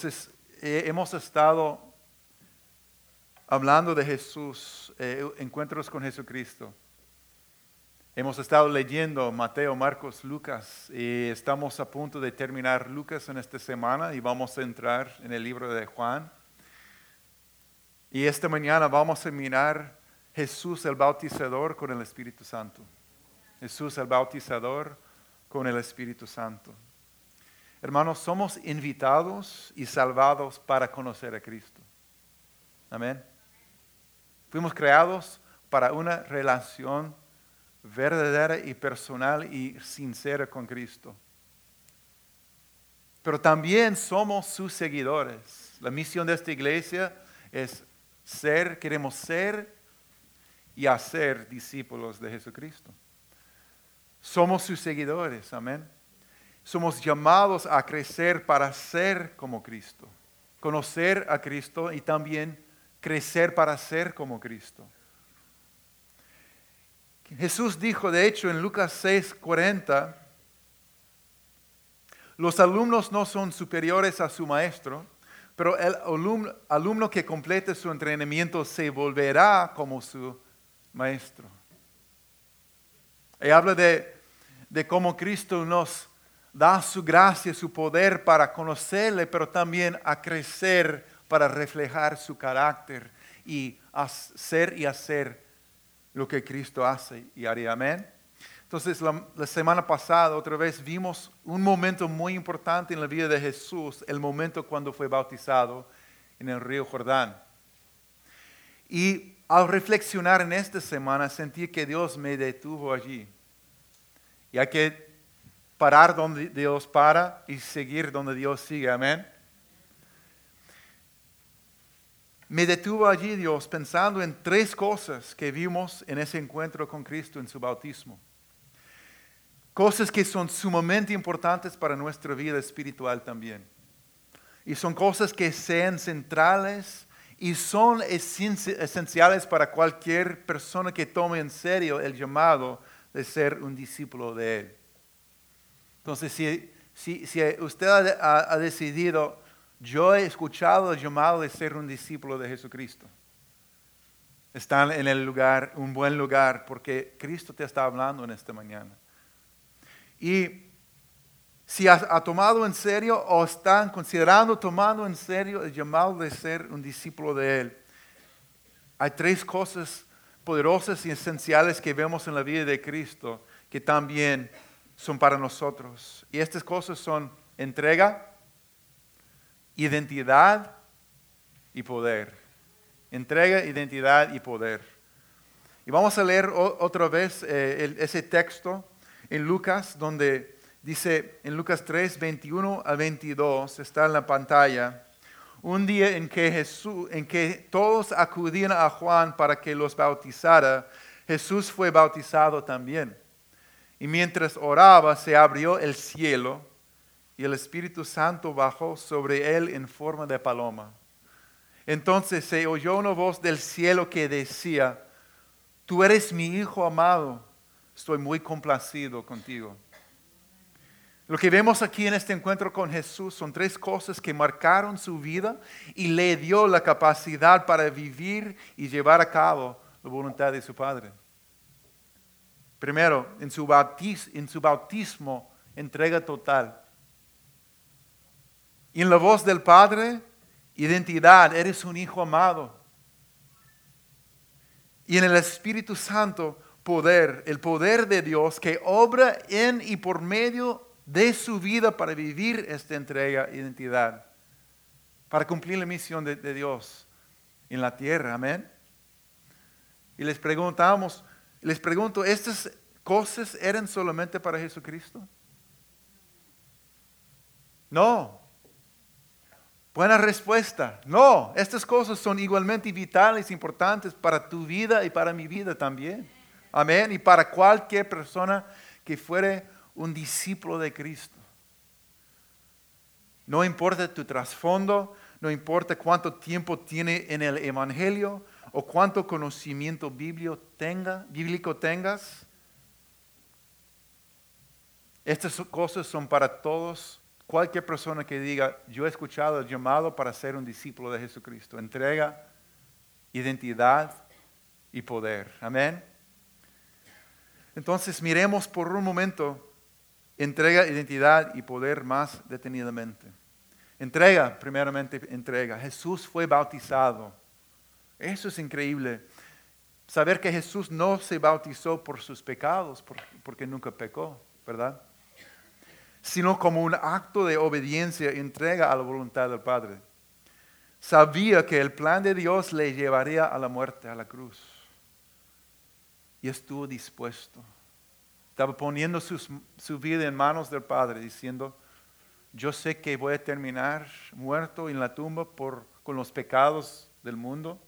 Entonces, eh, hemos estado hablando de Jesús, eh, encuentros con Jesucristo. Hemos estado leyendo Mateo, Marcos, Lucas y estamos a punto de terminar Lucas en esta semana y vamos a entrar en el libro de Juan. Y esta mañana vamos a mirar Jesús el bautizador con el Espíritu Santo. Jesús el bautizador con el Espíritu Santo. Hermanos, somos invitados y salvados para conocer a Cristo. Amén. Fuimos creados para una relación verdadera y personal y sincera con Cristo. Pero también somos sus seguidores. La misión de esta iglesia es ser, queremos ser y hacer discípulos de Jesucristo. Somos sus seguidores, amén somos llamados a crecer para ser como Cristo, conocer a Cristo y también crecer para ser como Cristo. Jesús dijo, de hecho, en Lucas 6:40, los alumnos no son superiores a su maestro, pero el alumno, que complete su entrenamiento se volverá como su maestro. Y habla de, de cómo Cristo nos da su gracia, su poder para conocerle, pero también a crecer para reflejar su carácter y hacer y hacer lo que Cristo hace y haría. Amén. Entonces, la, la, semana pasada otra vez vimos un momento muy importante en la vida de Jesús, el momento cuando fue bautizado en el río Jordán. Y al reflexionar en esta semana sentí que Dios me detuvo allí. Y hay que parar donde Dios para y seguir donde Dios sigue. Amén. Me detuvo allí Dios pensando en tres cosas que vimos en ese encuentro con Cristo en su bautismo. Cosas que son sumamente importantes para nuestra vida espiritual también. Y son cosas que sean centrales y son esenciales para cualquier persona que tome en serio el llamado de ser un discípulo de Él. Entonces, si, usted ha, decidido, yo he escuchado el llamado de ser un discípulo de Jesucristo, están en el lugar, un buen lugar, porque Cristo te está hablando en esta mañana. Y si ha, ha, tomado en serio o están considerando tomando en serio el llamado de ser un discípulo de Él, hay tres cosas poderosas y esenciales que vemos en la vida de Cristo que también son para nosotros. Y estas cosas son entrega, identidad y poder. Entrega, identidad y poder. Y vamos a leer otra vez eh, ese texto en Lucas, donde dice en Lucas 3, 21 a 22, está en la pantalla. Un día en que, Jesús, en que todos acudían a Juan para que los bautizara, Jesús fue bautizado también. Y mientras oraba, se abrió el cielo y el Espíritu Santo bajó sobre él en forma de paloma. Entonces se oyó una voz del cielo que decía, tú eres mi Hijo amado, estoy muy complacido contigo. Lo que vemos aquí en este encuentro con Jesús son tres cosas que marcaron su vida y le dio la capacidad para vivir y llevar a cabo la voluntad de su Padre. Primero, en su, bautismo, entrega total. Y en la voz del Padre, identidad, eres un hijo amado. Y en el Espíritu Santo, poder, el poder de Dios que obra en y por medio de su vida para vivir esta entrega, identidad, para cumplir la misión de, de Dios en la tierra. Amén. Y les preguntamos, les pregunto, ¿estas cosas eran solamente para Jesucristo? No. Buena respuesta. No, estas cosas son igualmente vitales, importantes para tu vida y para mi vida también. Amén. Y para cualquier persona que fuere un discípulo de Cristo. No importa tu trasfondo, no importa cuánto tiempo tiene en el Evangelio, o cuánto conocimiento bíblico, tenga, bíblico tengas, estas cosas son para todos cualquier persona que diga, yo he escuchado el llamado para ser un discípulo de Jesucristo. Entrega, identidad y poder. Amén. Entonces miremos por un momento entrega, identidad y poder más detenidamente. Entrega, primeramente entrega. Jesús fue bautizado. Eso es increíble. Saber que Jesús no se bautizó por sus pecados, porque nunca pecó, ¿verdad? Sino como un acto de obediencia, entrega a la voluntad del Padre. Sabía que el plan de Dios le llevaría a la muerte, a la cruz. Y estuvo dispuesto. Estaba poniendo su vida en manos del Padre, diciendo, yo sé que voy a terminar muerto en la tumba por, con los pecados del mundo.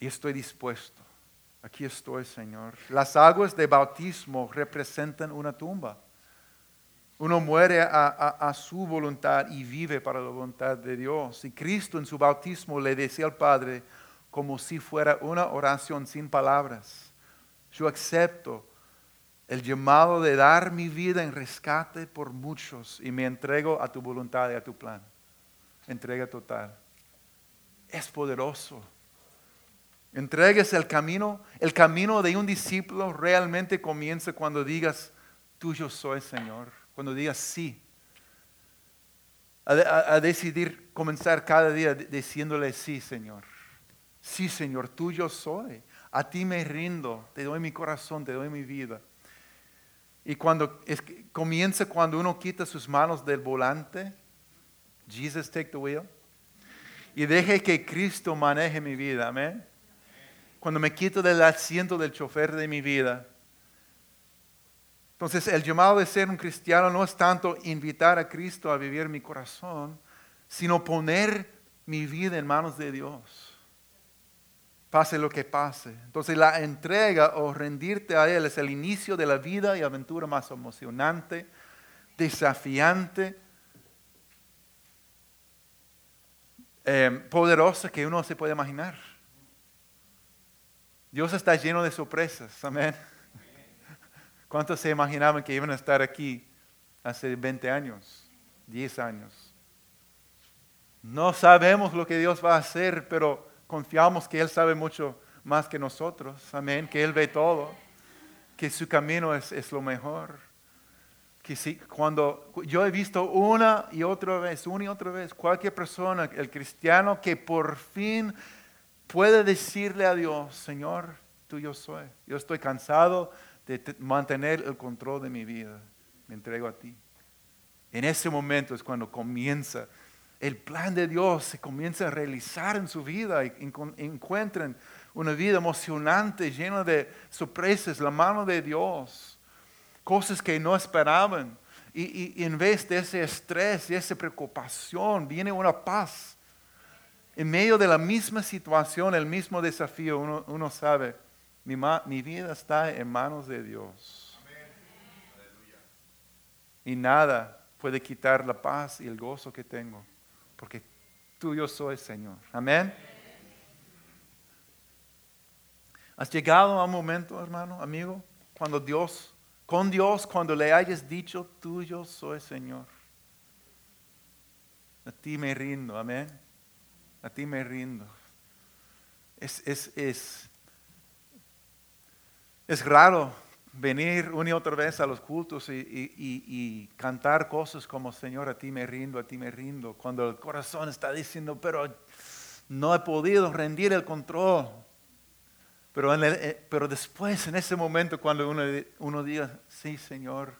Y estoy dispuesto. Aquí estoy, Señor. Las aguas de bautismo representan una tumba. Uno muere a, a, su voluntad y vive para la voluntad de Dios. Y Cristo en su bautismo le decía al Padre como si fuera una oración sin palabras. Yo acepto el llamado de dar mi vida en rescate por muchos y me entrego a tu voluntad y a tu plan. Entrega total. Es poderoso. Entregues el camino. El camino de un discípulo realmente comienza cuando digas, tuyo soy, Señor. Cuando digas sí. A, decidir comenzar cada día diciéndole sí, Señor. Sí, Señor, tuyo soy. A ti me rindo. Te doy mi corazón, te doy mi vida. Y cuando comienza cuando uno quita sus manos del volante, Jesus take the wheel, y deje que Cristo maneje mi vida, amén. Cuando me quito del asiento del chofer de mi vida. Entonces el llamado de ser un cristiano no es tanto invitar a Cristo a vivir mi corazón, sino poner mi vida en manos de Dios pase lo que pase. Entonces la entrega o rendirte a Él es el inicio de la vida y aventura más emocionante, desafiante, eh, poderosa que uno se puede imaginar. Dios está lleno de sorpresas, amén. ¿Cuántos se imaginaban que iban a estar aquí hace 20 años, 10 años? No sabemos lo que Dios va a hacer, pero confiamos que Él sabe mucho más que nosotros, amén, que Él ve todo, que su camino es, lo mejor. Que si, cuando yo he visto una y otra vez, una y otra vez, cualquier persona, el cristiano que por fin puede decirle a Dios, Señor, tú yo soy, yo estoy cansado de mantener el control de mi vida, me entrego a ti. En ese momento es cuando comienza el plan de Dios se comienza a realizar en su vida y encuentren una vida emocionante, llena de sorpresas, la mano de Dios, cosas que no esperaban. Y, en vez de ese estrés y esa preocupación, viene una paz. En medio de la misma situación, el mismo desafío, uno, sabe, mi, mi, vida está en manos de Dios. Y nada puede quitar la paz y el gozo que tengo porque tuyo soy, Señor. Amén. ¿Has llegado a un momento, hermano, amigo, cuando Dios, con Dios, cuando le hayas dicho, tuyo soy, Señor? A ti me rindo, amén. A ti me rindo. Es, es, es, es raro venir una y otra vez a los cultos y, cantar cosas como Señor, a ti me rindo, a ti me rindo, cuando el corazón está diciendo, pero no he podido rendir el control. Pero, eh, pero después, en ese momento, cuando uno, uno diga, sí Señor,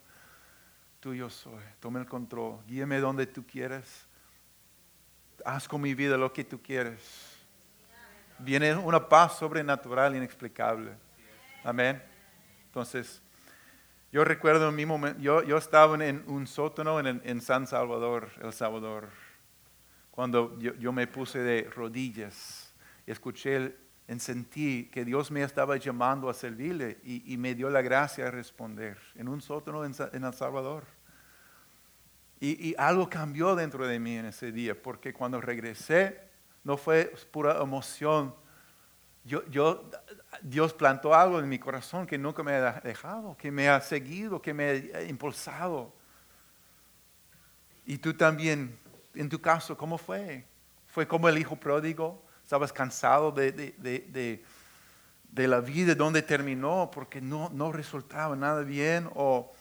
tú yo soy, toma el control, guíame donde tú quieres, haz con mi vida lo que tú quieres. Viene una paz sobrenatural, inexplicable. Amén. Entonces, yo recuerdo en mi momento, yo, yo estaba en un sótano en, en, San Salvador, El Salvador, cuando yo, yo me puse de rodillas y escuché y sentí que Dios me estaba llamando a servirle y, y, me dio la gracia de responder en un sótano en, en El Salvador. Y, algo cambió dentro de mí en ese día, porque cuando regresé no fue pura emoción. Yo, Dios plantó algo en mi corazón que nunca me ha dejado, que me ha seguido, que me ha impulsado. Y tú también, en tu caso, ¿cómo fue? ¿Fue como el hijo pródigo? ¿Estabas cansado de, de, de, de la vida donde terminó porque no, no resultaba nada bien? ¿O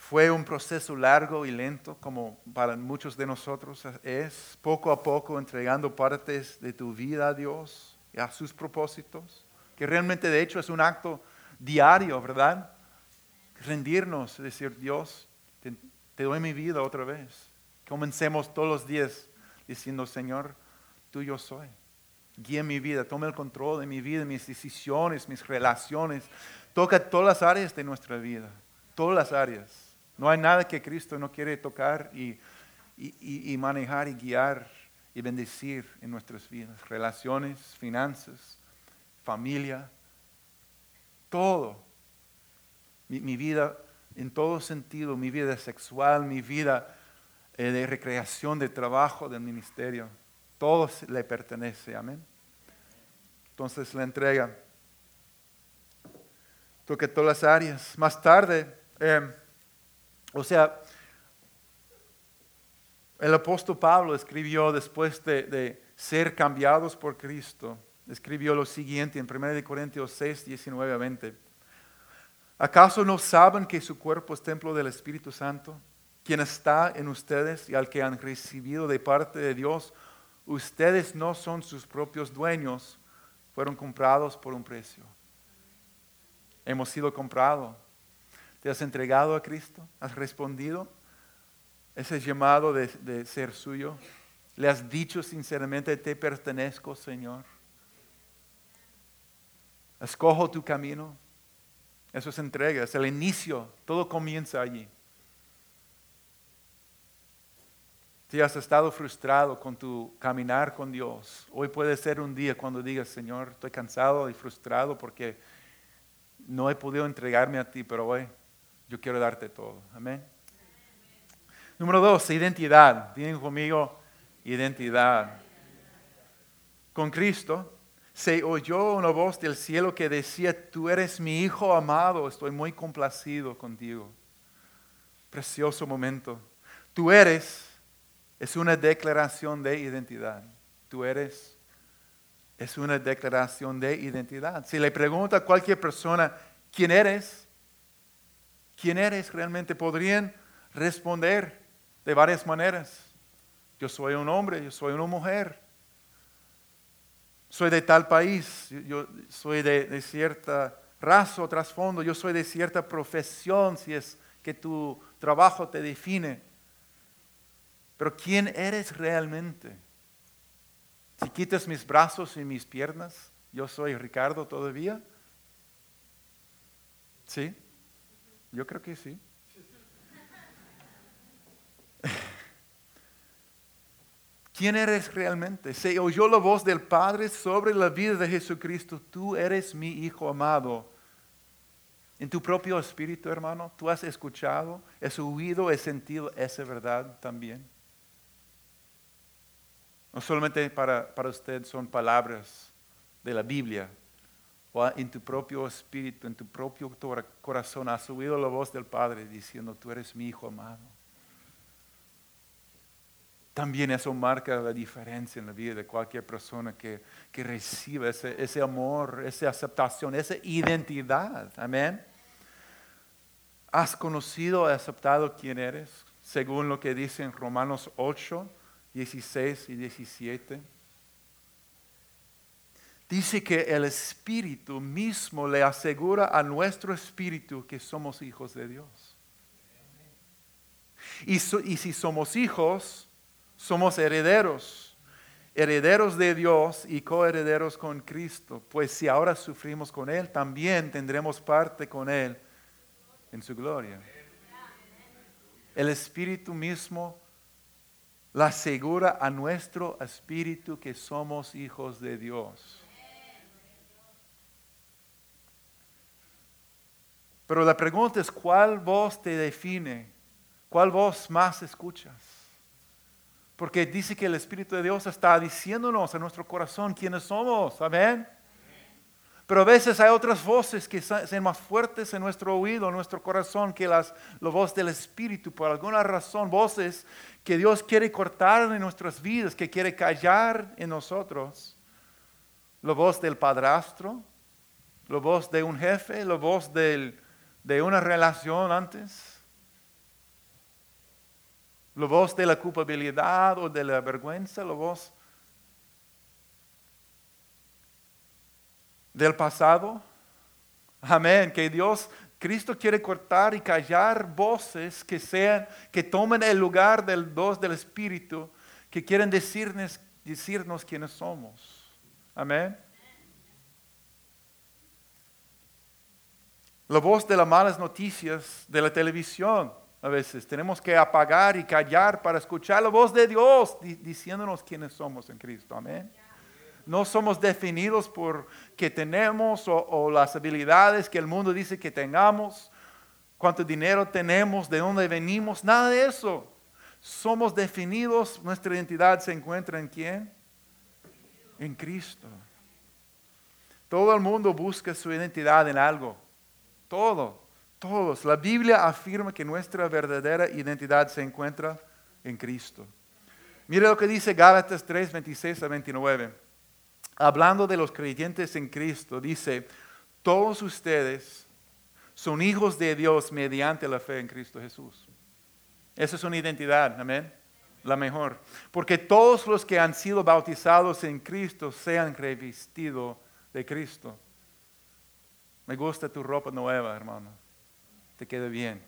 fue un proceso largo y lento como para muchos de nosotros es? Poco a poco entregando partes de tu vida a Dios y a sus propósitos, que realmente de hecho es un acto diario, ¿verdad? Rendirnos, decir, Dios, te, doy mi vida otra vez. Comencemos todos los días diciendo, Señor, tú yo soy. Guía mi vida, toma el control de mi vida, mis decisiones, mis relaciones. Toca todas las áreas de nuestra vida, todas las áreas. No hay nada que Cristo no quiere tocar y, y, y manejar y guiar y bendecir en nuestras vidas. Relaciones, finanzas, familia, todo. Mi, vida en todo sentido, mi vida sexual, mi vida eh, de recreación, de trabajo, del ministerio. Todo le pertenece, amén. Entonces la entrega toca todas las áreas. Más tarde, em, o sea, el apóstol Pablo escribió después de, ser cambiados por Cristo, escribió lo siguiente en 1 Corintios 6, 19 a 20. ¿Acaso no saben que su cuerpo es templo del Espíritu Santo? quien está en ustedes y al que han recibido de parte de Dios, ustedes no son sus propios dueños, fueron comprados por un precio. Hemos sido comprados. ¿Te has entregado a Cristo? ¿Has respondido ese llamado de, de ser suyo? ¿Le has dicho sinceramente, te pertenezco, Señor? Escojo tu camino. Eso es entrega, es el inicio, todo comienza allí. Si has estado frustrado con tu caminar con Dios, hoy puede ser un día cuando digas, Señor, estoy cansado y frustrado porque no he podido entregarme a ti, pero hoy yo quiero darte todo. Amén. Número dos, identidad. Vienen conmigo, identidad. Con Cristo se oyó una voz del cielo que decía, tú eres mi hijo amado, estoy muy complacido contigo. Precioso momento. Tú eres es una declaración de identidad. Tú eres, es una declaración de identidad. Si le pregunta a cualquier persona, ¿quién eres? ¿Quién eres realmente? Podrían responder de varias maneras. Yo soy un hombre, yo soy una mujer. Soy de tal país, yo soy de, cierta raza o trasfondo, yo soy de cierta profesión, si es que tu trabajo te define. Pero ¿quién eres realmente? Si quitas mis brazos y mis piernas, yo soy Ricardo todavía. ¿Sí? Yo creo que sí. ¿Quién eres realmente? Se oyó la voz del Padre sobre la vida de Jesucristo. Tú eres mi Hijo amado. En tu propio espíritu, hermano, tú has escuchado, has oído, has sentido esa verdad también. No solamente para, para usted son palabras de la Biblia, o en tu propio espíritu, en tu propio corazón, has oído la voz del Padre diciendo, tú eres mi Hijo amado. También eso marca la diferencia en la vida de cualquier persona que, que recibe ese, ese amor, esa aceptación, esa identidad. Amén. ¿Has conocido y aceptado quién eres? Según lo que dice en Romanos 8, 16 y 17. Dice que el Espíritu mismo le asegura a nuestro Espíritu que somos hijos de Dios. Y, si somos hijos, somos herederos, herederos de Dios y coherederos con Cristo. Pues si ahora sufrimos con Él, también tendremos parte con Él en su gloria. El Espíritu mismo la asegura a nuestro espíritu que somos hijos de Dios. Pero la pregunta es, ¿cuál voz te define? ¿Cuál voz más escuchas? Porque dice que el Espíritu de Dios está diciéndonos a nuestro corazón quiénes somos. Amén. Pero a veces hay otras voces que son más fuertes en nuestro oído, en nuestro corazón, que las, la voz del Espíritu. Por alguna razón, voces que Dios quiere cortar en nuestras vidas, que quiere callar en nosotros. La voz del padrastro, la voz de un jefe, la voz de una relación antes, la voz de la culpabilidad o de la vergüenza, la voz del pasado. Amén. Que Dios, Cristo quiere cortar y callar voces que sean, que tomen el lugar del voz del Espíritu, que quieren decirnos, decirnos quiénes somos. Amén. La voz de las malas noticias de la televisión. A veces tenemos que apagar y callar para escuchar la voz de Dios diciéndonos quiénes somos en Cristo. Amén. No somos definidos por que tenemos o, las habilidades que el mundo dice que tengamos, cuánto dinero tenemos, de dónde venimos, nada de eso. Somos definidos, nuestra identidad se encuentra en quién? En Cristo. Todo el mundo busca su identidad en algo. Todo, todos. La Biblia afirma que nuestra verdadera identidad se encuentra en Cristo. Mire lo que dice Gálatas 3, 26 a 29 hablando de los creyentes en Cristo, dice, todos ustedes son hijos de Dios mediante la fe en Cristo Jesús. Esa es una identidad, amén. La mejor. Porque todos los que han sido bautizados en Cristo se han revestido de Cristo. Me gusta tu ropa nueva, hermano. Te queda bien.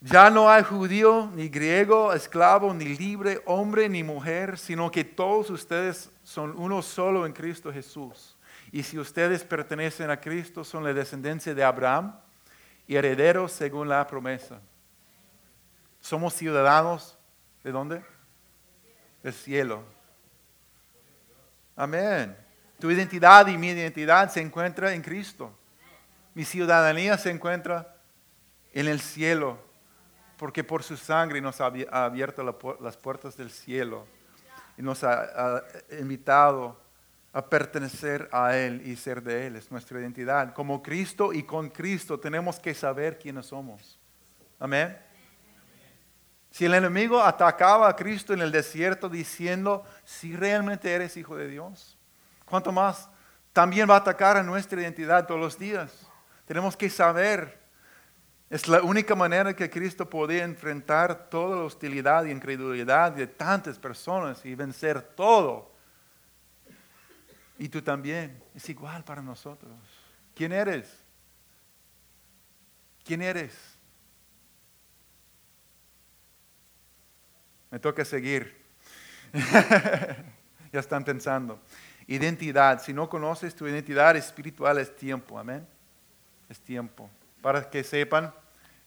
Ya no hay judío, ni griego, esclavo, ni libre, hombre, ni mujer, sino que todos ustedes son uno solo en Cristo Jesús. Y si ustedes pertenecen a Cristo, son la descendencia de Abraham y herederos según la promesa. Somos ciudadanos de dónde? Del cielo. Amén. Tu identidad y mi identidad se encuentra en Cristo. Mi ciudadanía se encuentra en el cielo porque por su sangre nos ha abierto las puertas del cielo y nos ha, invitado a pertenecer a Él y ser de Él, es nuestra identidad. Como Cristo y con Cristo tenemos que saber quiénes somos. Amén. Si el enemigo atacaba a Cristo en el desierto diciendo, si realmente eres hijo de Dios, ¿cuánto más? También va a atacar a nuestra identidad todos los días. Tenemos que saber es la única manera que Cristo podía enfrentar toda la hostilidad y incredulidad de tantas personas y vencer todo. Y tú también. Es igual para nosotros. ¿Quién eres? ¿Quién eres? Me toca seguir. ya están pensando. Identidad. Si no conoces tu identidad espiritual es tiempo. Amén. Es tiempo. Para que sepan,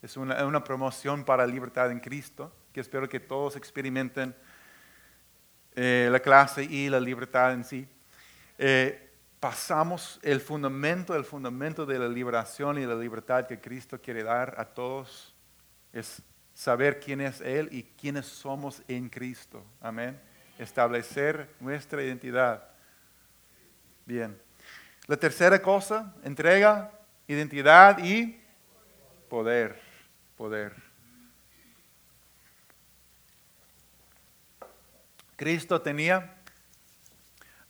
es una, promoción para libertad en Cristo, que espero que todos experimenten eh, la clase y la libertad en sí. Eh, pasamos el fundamento, el fundamento de la liberación y la libertad que Cristo quiere dar a todos, es saber quién es Él y quiénes somos en Cristo. Amén. Establecer nuestra identidad. Bien. La tercera cosa, entrega, identidad y poder poder. Cristo tenía,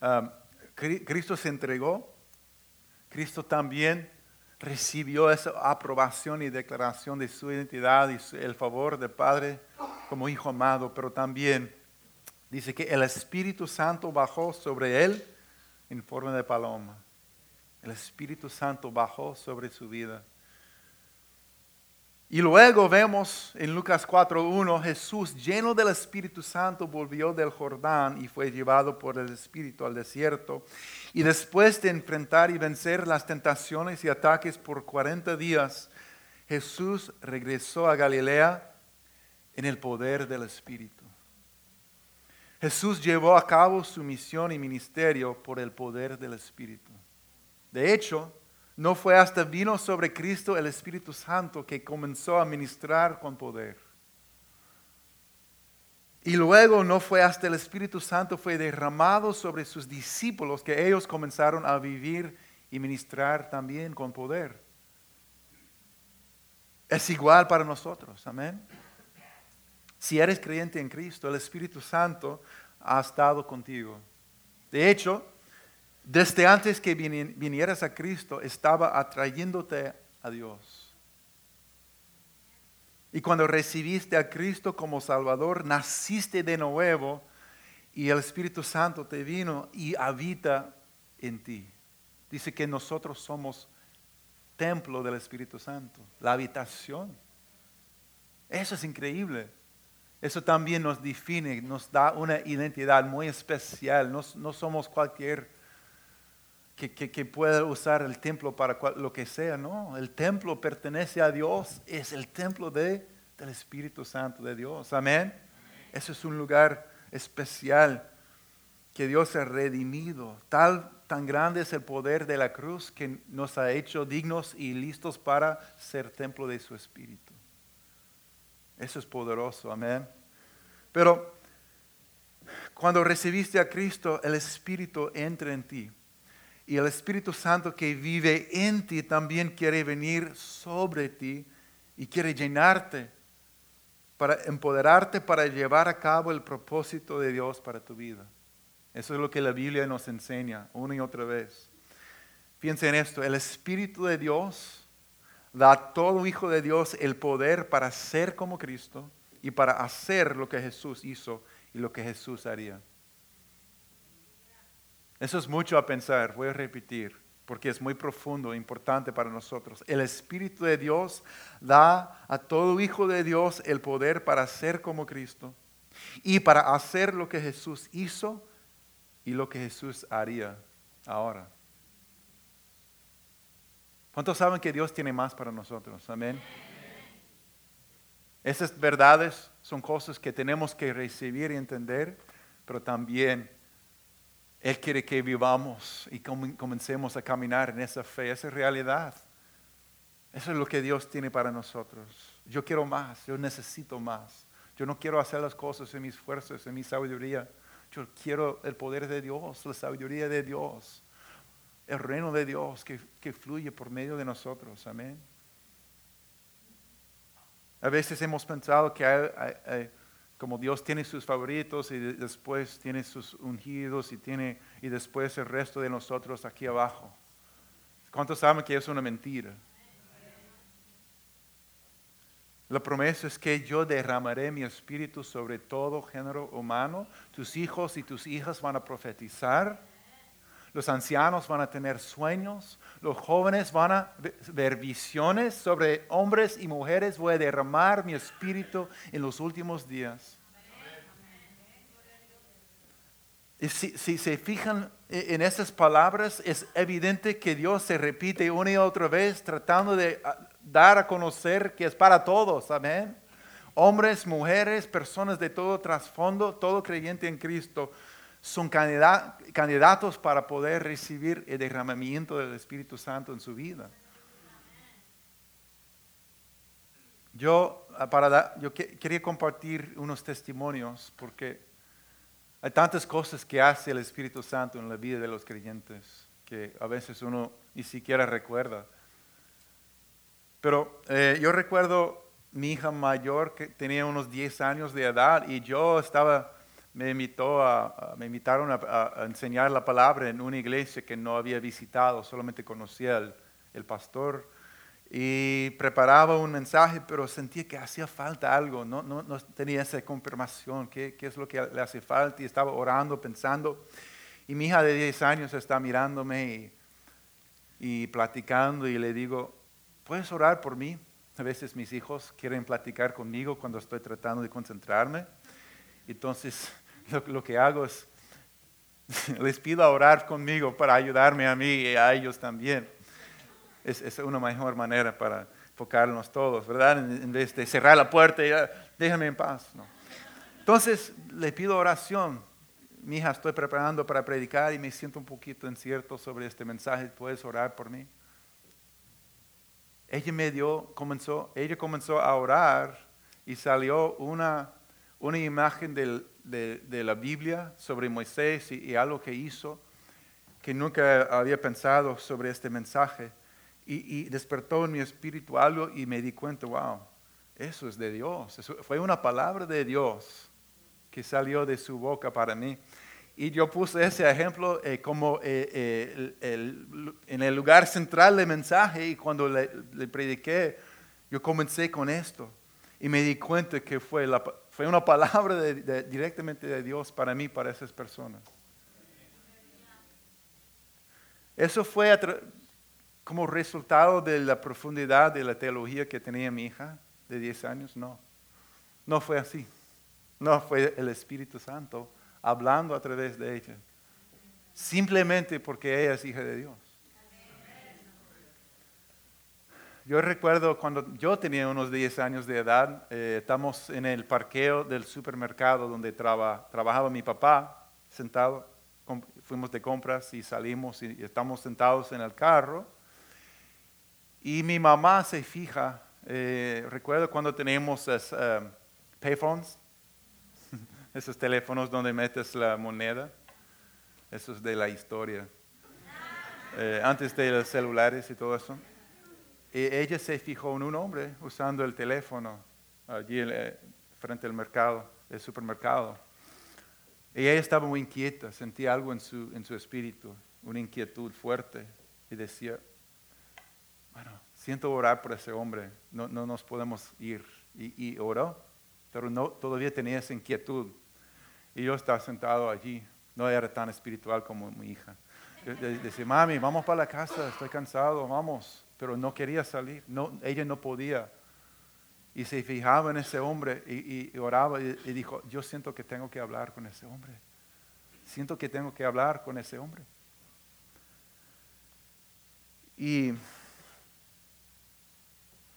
um, Cristo se entregó, Cristo también recibió esa aprobación y declaración de su identidad y el favor del Padre como hijo amado, pero también dice que el Espíritu Santo bajó sobre él en forma de paloma. El Espíritu Santo bajó sobre su vida. Y luego vemos en Lucas 4.1, Jesús lleno del Espíritu Santo volvió del Jordán y fue llevado por el Espíritu al desierto. Y después de enfrentar y vencer las tentaciones y ataques por 40 días, Jesús regresó a Galilea en el poder del Espíritu. Jesús llevó a cabo su misión y ministerio por el poder del Espíritu. De hecho, no fue hasta vino sobre Cristo el Espíritu Santo que comenzó a ministrar con poder. Y luego no fue hasta el Espíritu Santo fue derramado sobre sus discípulos que ellos comenzaron a vivir y ministrar también con poder. Es igual para nosotros, amén. Si eres creyente en Cristo, el Espíritu Santo ha estado contigo. De hecho, desde antes que vinieras a Cristo, estaba atrayéndote a Dios. Y cuando recibiste a Cristo como Salvador, naciste de nuevo y el Espíritu Santo te vino y habita en ti. Dice que nosotros somos templo del Espíritu Santo, la habitación. Eso es increíble. Eso también nos define, nos da una identidad muy especial. No, somos cualquier que, que, pueda usar el templo para lo que sea. No, el templo pertenece a Dios, es el templo de, del Espíritu Santo de Dios. Amén. Eso es un lugar especial que Dios ha redimido. Tal, tan grande es el poder de la cruz que nos ha hecho dignos y listos para ser templo de su Espíritu. Eso es poderoso, amén. Pero cuando recibiste a Cristo, el Espíritu entra en ti. Y el Espíritu Santo que vive en ti también quiere venir sobre ti y quiere llenarte para empoderarte para llevar a cabo el propósito de Dios para tu vida. Eso es lo que la Biblia nos enseña una y otra vez. Piensa en esto, el Espíritu de Dios da a todo hijo de Dios el poder para ser como Cristo y para hacer lo que Jesús hizo y lo que Jesús haría. Eso es mucho a pensar, voy a repetir, porque es muy profundo e importante para nosotros. El Espíritu de Dios da a todo hijo de Dios el poder para ser como Cristo y para hacer lo que Jesús hizo y lo que Jesús haría ahora. ¿Cuántos saben que Dios tiene más para nosotros? Amén. Esas verdades son cosas que tenemos que recibir y entender, pero también Él quiere que vivamos y comencemos a caminar en esa fe, esa realidad. Eso es lo que Dios tiene para nosotros. Yo quiero más, yo necesito más. Yo no quiero hacer las cosas en mis fuerzas, en mi sabiduría. Yo quiero el poder de Dios, la sabiduría de Dios el reino de Dios que, fluye por medio de nosotros. Amén. A veces hemos pensado que como Dios tiene sus favoritos y después tiene sus ungidos y, tiene, y después el resto de nosotros aquí abajo. ¿Cuántos saben que es una mentira? La promesa es que yo derramaré mi espíritu sobre todo género humano. Tus hijos y tus hijas van a profetizar los ancianos van a tener sueños, los jóvenes van a ver visiones sobre hombres y mujeres. Voy a derramar mi espíritu en los últimos días. Si, si, se fijan e, en esas palabras, es evidente que Dios se repite una y otra vez tratando de ah, dar a conocer que es para todos. Amén. Hombres, mujeres, personas de todo trasfondo, todo creyente en Cristo son candidatos para poder recibir el derramamiento del Espíritu Santo en su vida. Yo, ah, para yo quería compartir unos testimonios porque hay tantas cosas que hace el Espíritu Santo en la vida de los creyentes que a veces uno ni siquiera recuerda. Pero eh, yo recuerdo mi hija mayor que tenía unos 10 años de edad y yo estaba me, invitó a, invitaron a, enseñar la palabra en una iglesia que no había visitado, solamente conocía el, el pastor y preparaba un mensaje, pero sentía que hacía falta algo, no, no, no tenía esa confirmación, ¿qué, ¿qué, es lo que le hace falta, y estaba orando, pensando, y mi hija de 10 años está mirándome y, y platicando, y le digo, ¿puedes orar por mí? A veces mis hijos quieren platicar conmigo cuando estoy tratando de concentrarme. Entonces lo, que hago es, les pido a orar conmigo para ayudarme a mí y a ellos también. Es, una mejor manera para enfocarnos todos, ¿verdad? En, vez de cerrar la puerta y ah, déjame en paz. Entonces le pido oración. Mi hija, estoy preparando para predicar y me siento un poquito incierto sobre este mensaje. ¿Puedes orar por mí? Ella me dio, comenzó, ella comenzó a orar y salió una una imagen de, la Biblia sobre Moisés y, algo que hizo que nunca había pensado sobre este mensaje. Y, despertó en mi espíritu algo y me di cuenta, wow, eso es de Dios. Fue una palabra de Dios que salió de su boca para mí. Y yo puse ese ejemplo eh, como eh, eh, en el lugar central del mensaje y cuando le, le prediqué, yo comencé con esto y me di cuenta que fue, la fue una palabra directamente de Dios para mí, para esas personas. Eso fue como resultado de la profundidad de la teología que tenía mi hija de 10 años. No, no fue así. No fue el Espíritu Santo hablando a través de ella. Simplemente porque ella es hija de Dios. Yo recuerdo cuando yo tenía unos 10 años de edad, eh, estamos en el parqueo del supermercado donde traba- trabajaba mi papá, sentado, fuimos de compras y salimos y, estamos sentados en el carro. Y mi mamá se fija, eh, recuerdo cuando teníamos es, eh, payphones, esos teléfonos donde metes la moneda, eso es de la historia, Eh, antes de los celulares y todo eso. Y ella se fijó en un hombre usando el teléfono allí eh, frente al mercado, el supermercado. Y ella estaba muy inquieta, sentía algo en su, en su espíritu, una inquietud fuerte. Y decía, bueno, siento orar por ese hombre, no, no nos podemos ir. Y, y oró, pero no, todavía tenía esa inquietud. Y yo estaba sentado allí, no era tan espiritual como mi hija. Decía, mami, vamos para la casa, estoy cansado, vamos. Pero no quería salir, no, ella no podía. Y se fijaba en ese hombre y, oraba y, dijo, yo siento que tengo que hablar con ese hombre. Siento que tengo que hablar con ese hombre. Y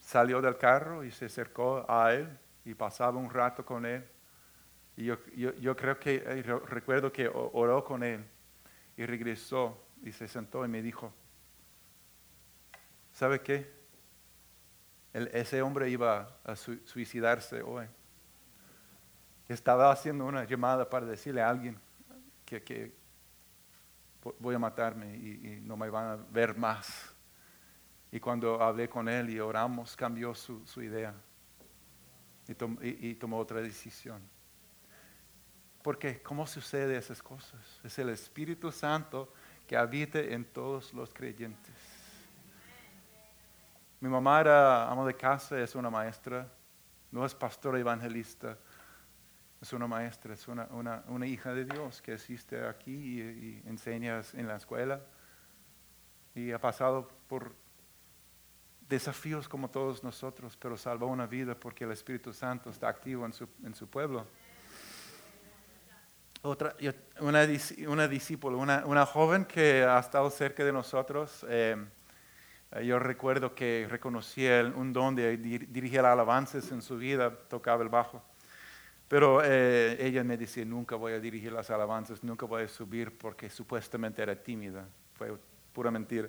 salió del carro y se acercó a él y pasaba un rato con él. Y yo, yo- creo que, eh, re- recuerdo que oró con él y regresó y se sentó y me dijo, ¿sabe qué? Ese hombre iba a su- suicidarse hoy. Estaba haciendo una llamada para decirle a alguien que, que vo- voy a matarme y, no me van a ver más. Y cuando hablé con él y oramos, cambió su, su idea y tomó otra decisión. Porque, ¿cómo sucede esas cosas? Es el Espíritu Santo que habita en todos los creyentes. Mi mamá era ama de casa, es una maestra, no es pastora evangelista, es una maestra, es una, una- una hija de Dios que asiste aquí y, y enseña en la escuela y ha pasado por desafíos como todos nosotros, pero salvó una vida porque el Espíritu Santo está activo en su, en su pueblo. Otra, una, una discípula, una, una joven que ha estado cerca de nosotros. eh, yo recuerdo que reconocía el- un don de dir- dirigir alabanzas en su vida, tocaba el bajo. Pero eh, ella me decía, nunca voy a dirigir las alabanzas, nunca voy a subir porque supuestamente era tímida. Fue pura mentira.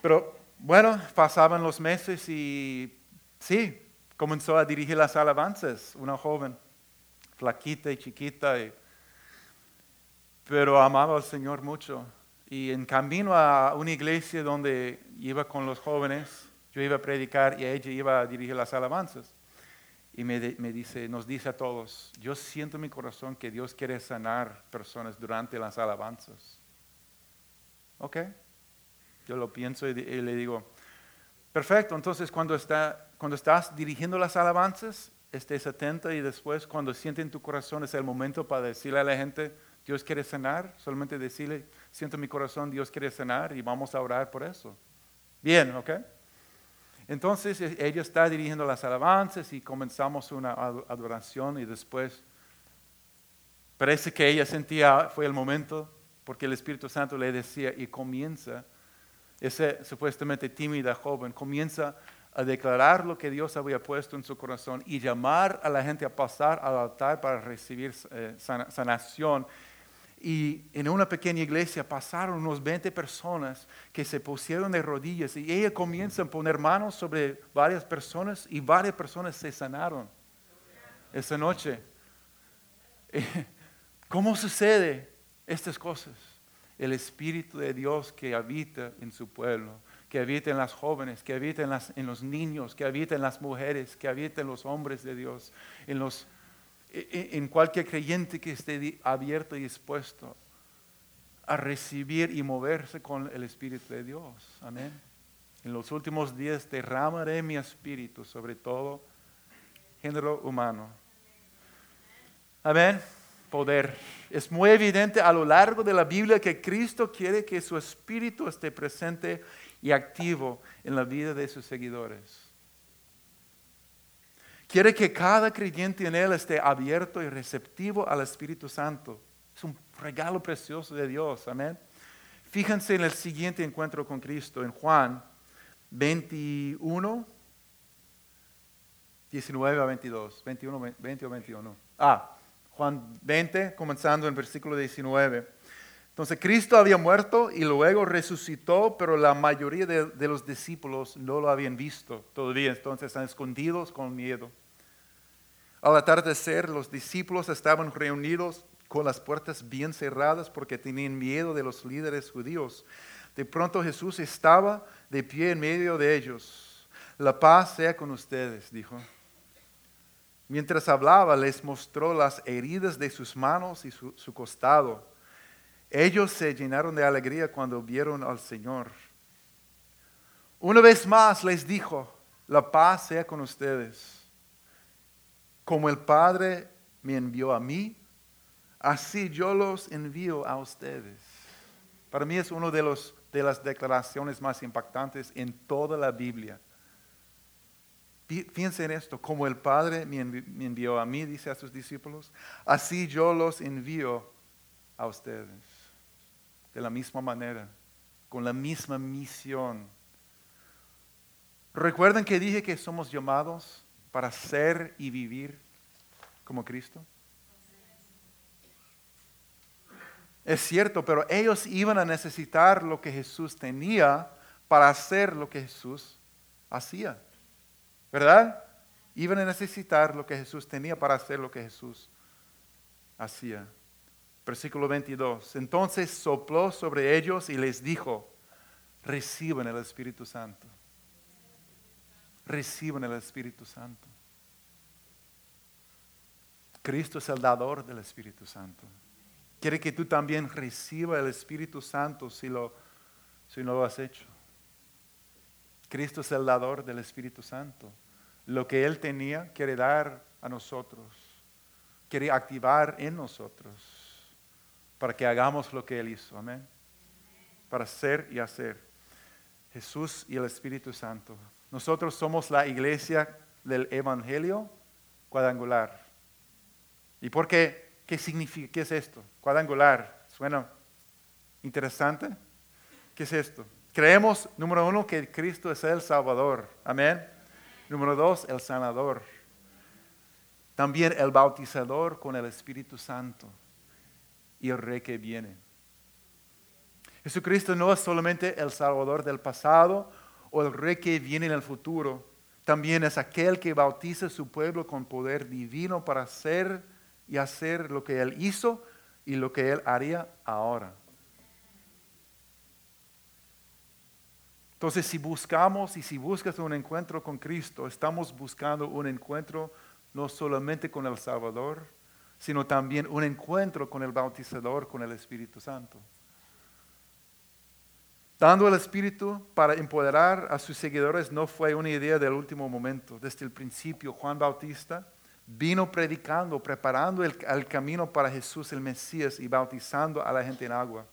Pero bueno, pasaban los meses y sí, comenzó a dirigir las alabanzas, una joven, flaquita y chiquita, pero amaba al Señor mucho. Y en camino a una iglesia donde iba con los jóvenes, yo iba a predicar y ella iba a dirigir las alabanzas. Y me, dice, nos dice a todos, yo siento en mi corazón que Dios quiere sanar personas durante las alabanzas. Ok, yo lo pienso y, le digo, perfecto, entonces cuando estás dirigiendo las alabanzas, estés atenta y después cuando siente en tu corazón es el momento para decirle a la gente, Dios quiere sanar, solamente decirle, siento en mi corazón, Dios quiere sanar y vamos a orar por eso. Bien, ¿ok? Entonces e- ella está dirigiendo las alabanzas y comenzamos una ad- adoración y después parece que ella sentía, fue el momento, porque el Espíritu Santo le decía y comienza, esa supuestamente tímida joven, comienza a declarar lo que Dios había puesto en su corazón y llamar a la gente a pasar al altar para recibir eh, sana- sanación. Y en una pequeña iglesia pasaron unos 20 personas que se pusieron de rodillas y ella comienza a poner manos sobre varias personas y varias personas se sanaron. esta noche. ¿Cómo sucede estas cosas? El Espíritu de Dios que habita en su pueblo, que habita en las jóvenes, que habita en, las, en los niños, que habita en las mujeres, que habita en los hombres de Dios, en, los, en cualquier creyente que esté abierto y dispuesto a recibir y moverse con el Espíritu de Dios. Amén. En los últimos días derramaré mi espíritu sobre todo género humano. Amén. Poder. Es muy evidente a lo largo de la Biblia que Cristo quiere que su espíritu esté presente y activo en la vida de sus seguidores. Quiere que cada creyente en Él esté abierto y receptivo al Espíritu Santo. Es un regalo precioso de Dios. Amén. Fíjense en el siguiente encuentro con Cristo, en Juan 21, 19 a 22. 21, 20 o 21. Ah, Juan 20, comenzando en versículo 19. Entonces Cristo había muerto y luego resucitó, pero la mayoría de, los discípulos no lo habían visto todavía, entonces están escondidos con miedo. Al atardecer los discípulos estaban reunidos con las puertas bien cerradas porque tenían miedo de los líderes judíos. De pronto Jesús estaba de pie en medio de ellos. La paz sea con ustedes, dijo. Mientras hablaba, les mostró las heridas de sus manos y su, costado. Ellos se llenaron de alegría cuando vieron al Señor. Una vez más les dijo, la paz sea con ustedes. Como el Padre me envió a mí, así yo los envío a ustedes. Para mí es una de, de las declaraciones más impactantes en toda la Biblia. Fíjense en esto, como el Padre me envió a mí, dice a sus discípulos, así yo los envío a ustedes. De la misma manera, con la misma misión. ¿Recuerdan que dije que somos llamados para ser y vivir como Cristo? Es cierto, pero ellos iban a necesitar lo que Jesús tenía para hacer lo que Jesús hacía. ¿Verdad? Iban a necesitar lo que Jesús tenía para hacer lo que Jesús hacía. Versículo 22. Entonces sopló sobre ellos y les dijo, reciban el Espíritu Santo. Reciban el Espíritu Santo. Cristo es el dador del Espíritu Santo. Quiere que tú también recibas el Espíritu Santo si, lo, si no lo has hecho. Cristo es el dador del Espíritu Santo. Lo que Él tenía quiere dar a nosotros, quiere activar en nosotros para que hagamos lo que Él hizo. Amén. Para ser y hacer. Jesús y el Espíritu Santo. Nosotros somos la iglesia del Evangelio cuadrangular. ¿Y por qué? ¿Qué significa? ¿Qué es esto? Cuadrangular. ¿Suena interesante? ¿Qué es esto? Creemos, número uno, que Cristo es el Salvador. Amén. Número dos, el sanador. También el bautizador con el Espíritu Santo y el rey que viene. Jesucristo no es solamente el Salvador del pasado o el rey que viene en el futuro. También es aquel que bautiza a su pueblo con poder divino para hacer y hacer lo que Él hizo y lo que Él haría ahora. Entonces, si buscamos y si buscas un encuentro con Cristo, estamos buscando un encuentro no solamente con el Salvador, sino también un encuentro con el bautizador, con el Espíritu Santo. Dando el Espíritu para empoderar a sus seguidores no fue una idea del último momento. Desde el principio, Juan Bautista vino predicando, preparando el, camino para Jesús el Mesías y bautizando a la gente en agua.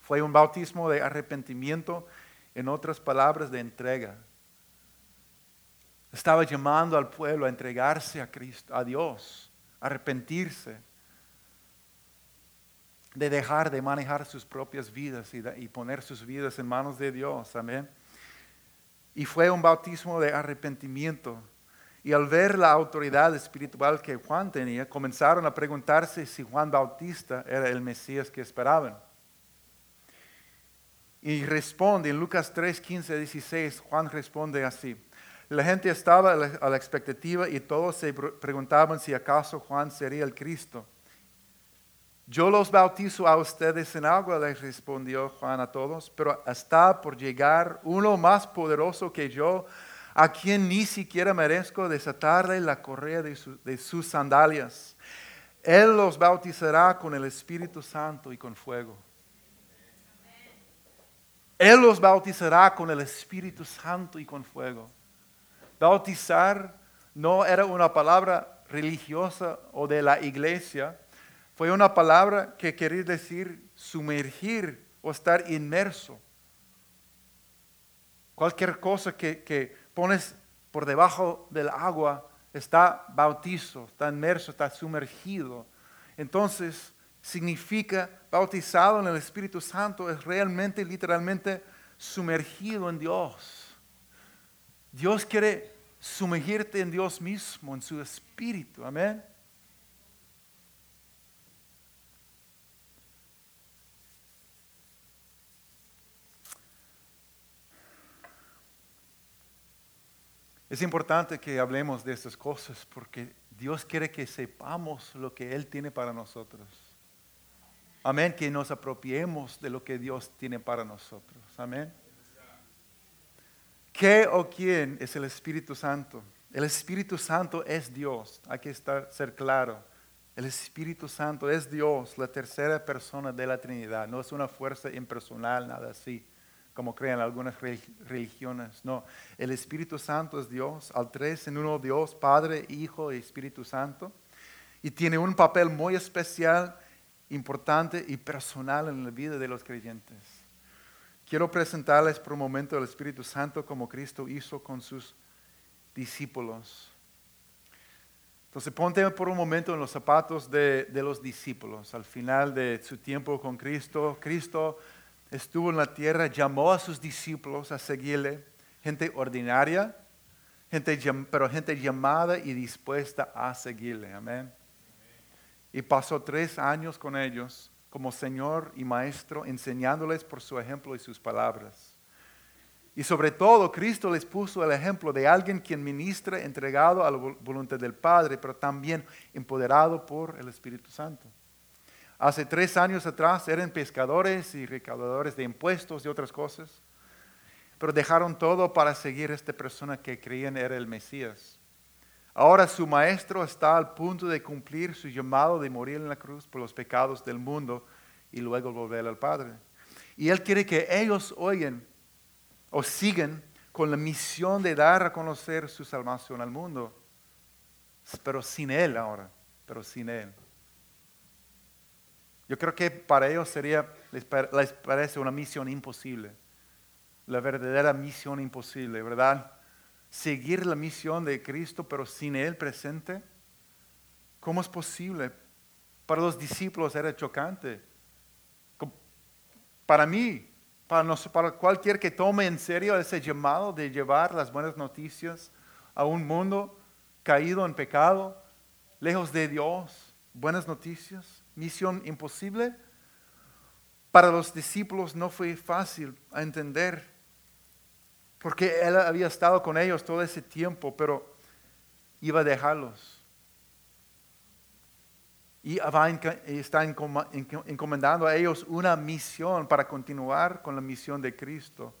Fue un bautismo de arrepentimiento en otras palabras, de entrega. Estaba llamando al pueblo a entregarse a Cristo, a Dios, arrepentirse, de dejar de manejar sus propias vidas y, poner sus vidas en manos de Dios. Amén. Y fue un bautismo de arrepentimiento. Y al ver la autoridad espiritual que Juan tenía, comenzaron a preguntarse si Juan Bautista era el Mesías que esperaban. Y responde en Lucas 3, 15, 16, Juan responde así. La gente estaba a la, expectativa y todos se pre- preguntaban si acaso Juan sería el Cristo. Yo los bautizo a ustedes en agua, les respondió Juan a todos, pero está por llegar uno más poderoso que yo, a quien ni siquiera merezco desatarle la correa de sus sandalias. Él los bautizará con el Espíritu Santo y con fuego. Él los bautizará con el Espíritu Santo y con fuego. Bautizar no era una palabra religiosa o de la iglesia, fue una palabra que quería decir sumergir o estar inmerso. Cualquier cosa que, que pones por debajo del agua está bautizo, está inmerso, está sumergido. Entonces, significa bautizado en el Espíritu Santo, es realmente, literalmente, sumergido en Dios. Dios quiere sumergirte en Dios mismo, en su Espíritu. Amén. Es importante que hablemos de estas cosas porque Dios quiere que sepamos lo que Él tiene para nosotros. Amén, que nos apropiemos de lo que Dios tiene para nosotros. Amén. ¿Qué o quién es el Espíritu Santo? El Espíritu Santo es Dios, hay que estar, ser claro. El Espíritu Santo es Dios, la tercera persona de la Trinidad. No es una fuerza impersonal, nada así, como creen algunas re- religiones. No, el Espíritu Santo es Dios, al tres en uno Dios, Padre, Hijo y Espíritu Santo. Y tiene un papel muy especial, importante y personal en la vida de los creyentes. Quiero presentarles por un momento el Espíritu Santo como Cristo hizo con sus discípulos. Entonces ponte por un momento en los zapatos de, de los discípulos. Al final de su tiempo con Cristo, Cristo estuvo en la tierra, llamó a sus discípulos a seguirle, gente ordinaria, gente, pero gente llamada y dispuesta a seguirle. Amén. Y pasó tres años con ellos como Señor y Maestro, enseñándoles por su ejemplo y sus palabras. Y sobre todo, Cristo les puso el ejemplo de alguien quien ministra entregado a la vol- voluntad del Padre, pero también empoderado por el Espíritu Santo. Hace tres años atrás eran pescadores y recaudadores de impuestos y otras cosas, pero dejaron todo para seguir a esta persona que creían era el Mesías. Ahora su maestro está al punto de cumplir su llamado de morir en la cruz por los pecados del mundo y luego volver al Padre. Y Él quiere que ellos oigan o sigan con la misión de dar a conocer su salvación al mundo. Pero sin Él ahora, pero sin Él. Yo creo que para ellos sería, les, pa- les parece una misión imposible. La verdadera misión imposible, ¿verdad? Seguir la misión de Cristo, pero sin Él presente. ¿Cómo es posible? Para los discípulos era chocante. Para mí, para, cualquier que tome en serio ese llamado de llevar las buenas noticias a un mundo caído en pecado, lejos de Dios, buenas noticias, misión imposible, para los discípulos no fue fácil entender, porque Él había estado con ellos todo ese tiempo, pero iba a dejarlos. Y está encomendando a ellos una misión para continuar con la misión de Cristo.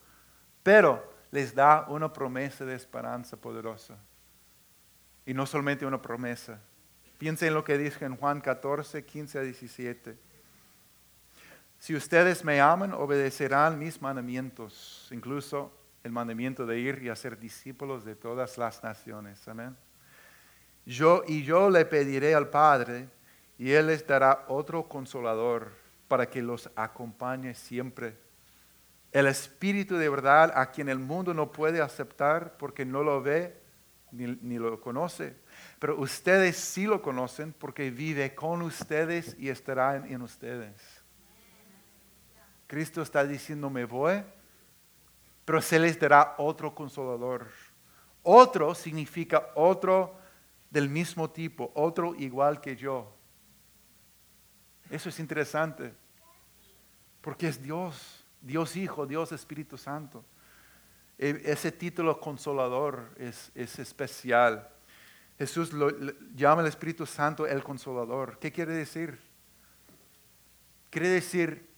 Pero les da una promesa de esperanza poderosa. Y no solamente una promesa. Piensen en lo que dice en Juan 14, 15 a 17. Si ustedes me aman, obedecerán mis mandamientos, incluso el mandamiento de ir y hacer discípulos de todas las naciones. Amén. Yo y yo le pediré al Padre y él les dará otro consolador para que los acompañe siempre. El Espíritu de verdad a quien el mundo no puede aceptar porque no lo ve ni, ni lo conoce. Pero ustedes sí lo conocen porque vive con ustedes y estará en, en ustedes. Cristo está diciendo, me voy, pero se les dará otro consolador. Otro significa otro del mismo tipo, otro igual que yo. Eso es interesante, porque es Dios, Dios Hijo, Dios Espíritu Santo. E- Ese título consolador es, es especial. Jesús llama al Espíritu Santo el consolador. ¿Qué quiere decir? Quiere decir,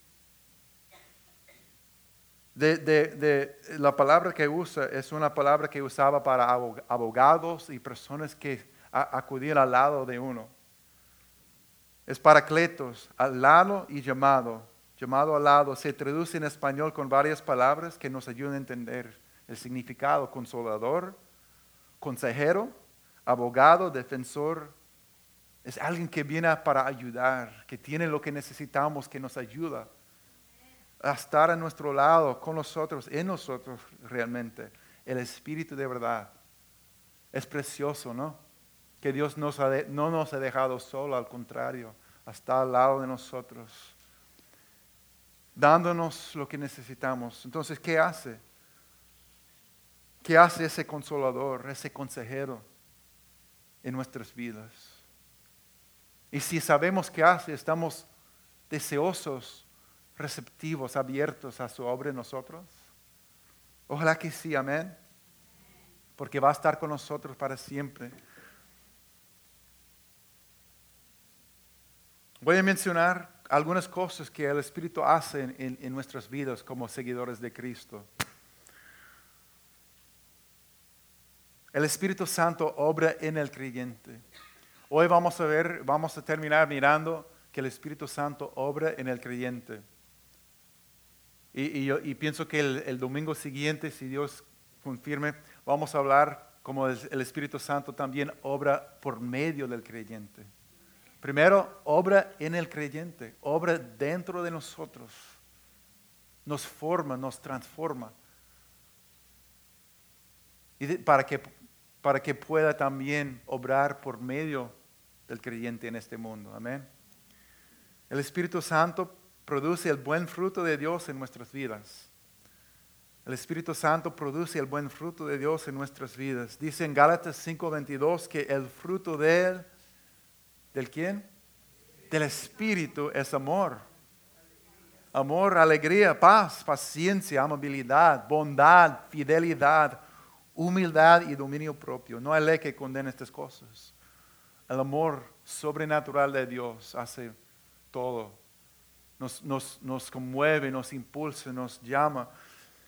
de, de- de- la palabra que usa es una palabra que usaba para abo- abogados y personas que acudían al lado de uno. Es paracletos, al lado y llamado. Llamado al lado se traduce en español con varias palabras que nos ayudan a entender el significado consolador, consejero, abogado, defensor. Es alguien que viene para ayudar, que tiene lo que necesitamos, que nos ayuda a estar a nuestro lado, con nosotros, en nosotros realmente. El Espíritu de verdad. Es precioso, ¿no? Que Dios nos ha de- no nos ha dejado solo, al contrario, está al lado de nosotros, dándonos lo que necesitamos. Entonces, ¿qué hace? ¿Qué hace ese consolador, ese consejero en nuestras vidas? Y si sabemos qué hace, estamos deseosos, receptivos, abiertos a su obra en nosotros. Ojalá que sí, amén. Porque va a estar con nosotros para siempre. Voy a mencionar algunas cosas que el Espíritu hace en, en- en nuestras vidas como seguidores de Cristo. El Espíritu Santo obra en el creyente. Hoy vamos a ver, vamos a terminar mirando que el Espíritu Santo obra en el creyente. Y, pienso que el, domingo siguiente, si Dios confirme, vamos a hablar como el, Espíritu Santo también obra por medio del creyente. Primero, obra en el creyente, obra dentro de nosotros. Nos forma, nos transforma. Y para, que, para que pueda también obrar por medio del creyente en este mundo. Amén. El Espíritu Santo produce el buen fruto de Dios en nuestras vidas. El Espíritu Santo produce el buen fruto de Dios en nuestras vidas. Dice en Gálatas 5:22 que el fruto de él, ¿del quién? Del Espíritu es amor. Amor, alegría, paz, paciencia, amabilidad, bondad, fidelidad, humildad y dominio propio. No hay ley que condene estas cosas. El amor sobrenatural de Dios hace todo. Nos, nos, nos conmueve, nos impulsa, nos llama.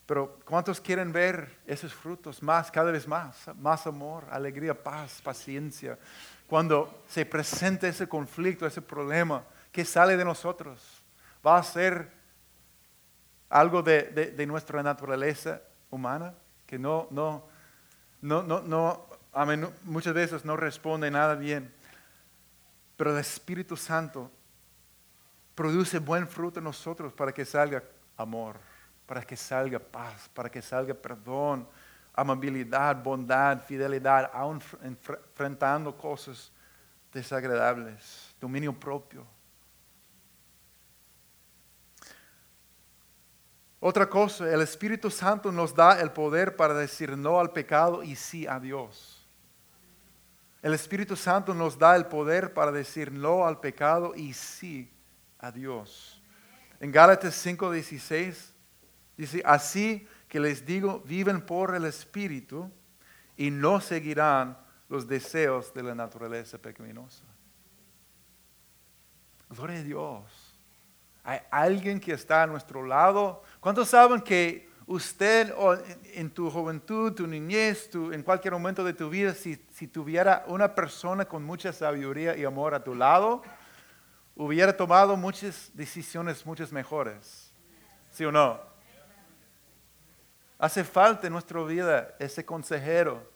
Pero ¿cuántos quieren ver esos frutos más, cada vez más? Más amor, alegría, paz, paciencia. Cuando se presenta ese conflicto, ese problema, que sale de nosotros? ¿Va a ser algo de, de- de nuestra naturaleza humana? Que no, no, no, no, no, muchas veces no responde nada bien. Pero el Espíritu Santo produce buen fruto en nosotros para que salga amor, para que salga paz, para que salga perdón, amabilidad, bondad, fidelidad, aun fr- enfr- enfrentando cosas desagradables, dominio propio. Otra cosa, el Espíritu Santo nos da el poder para decir no al pecado y sí a Dios. El Espíritu Santo nos da el poder para decir no al pecado y sí a Dios. En Gálatas 5:16 dice, así que les digo, viven por el Espíritu y no seguirán los deseos de la naturaleza pecaminosa. Gloria a Dios. Hay alguien que está a nuestro lado. ¿Cuántos saben que usted o en, tu juventud, tu niñez, tu- en cualquier momento de tu vida, si, si tuviera una persona con mucha sabiduría y amor a tu lado, hubiera tomado muchas decisiones muchas mejores? ¿Sí o no? Hace falta en nuestra vida ese consejero,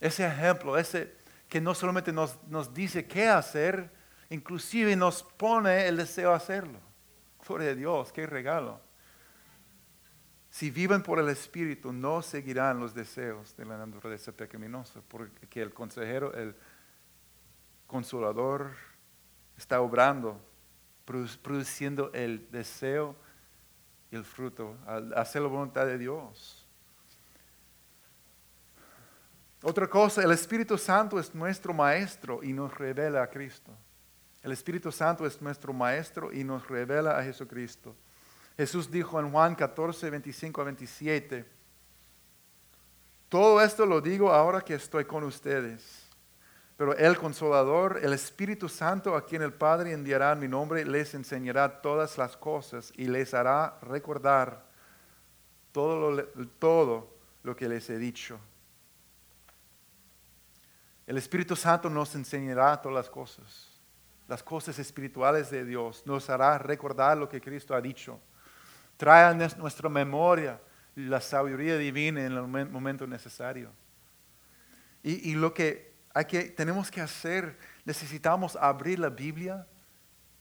ese ejemplo, ese que no solamente nos, nos dice qué hacer, inclusive nos pone el deseo de hacerlo. Gloria a Dios, qué regalo. Si viven por el Espíritu, no seguirán los deseos de la naturaleza pecaminosa, porque el consejero, el consolador, está obrando, produ- produciendo el deseo y el fruto, al hacer la voluntad de Dios. Otra cosa, el Espíritu Santo es nuestro maestro y nos revela a Cristo. El Espíritu Santo es nuestro maestro y nos revela a Jesucristo. Jesús dijo en Juan 14, 25 a 27, todo esto lo digo ahora que estoy con ustedes. Pero el consolador, el Espíritu Santo, a quien el Padre enviará en mi nombre, les enseñará todas las cosas y les hará recordar todo lo, todo lo que les he dicho. El Espíritu Santo nos enseñará todas las cosas, las cosas espirituales de Dios. Nos hará recordar lo que Cristo ha dicho. Trae a nuestra memoria la sabiduría divina en el momento necesario. Y, y lo que que, tenemos que hacer, necesitamos abrir la Biblia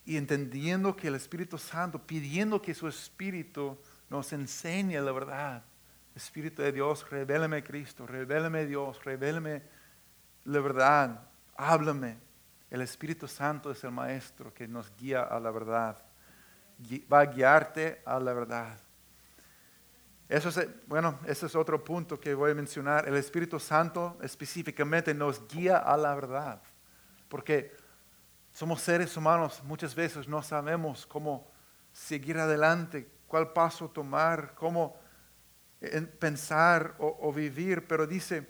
y entendiendo que el Espíritu Santo, pidiendo que su Espíritu nos enseñe la verdad. Espíritu de Dios, revélame Cristo, revélame Dios, revélame la verdad, háblame. El Espíritu Santo es el Maestro que nos guía a la verdad. Va a guiarte a la verdad. Eso es, bueno, ese es otro punto que voy a mencionar. El Espíritu Santo específicamente nos guía a la verdad. Porque somos seres humanos, muchas veces no sabemos cómo seguir adelante, cuál paso tomar, cómo pensar o, vivir. Pero dice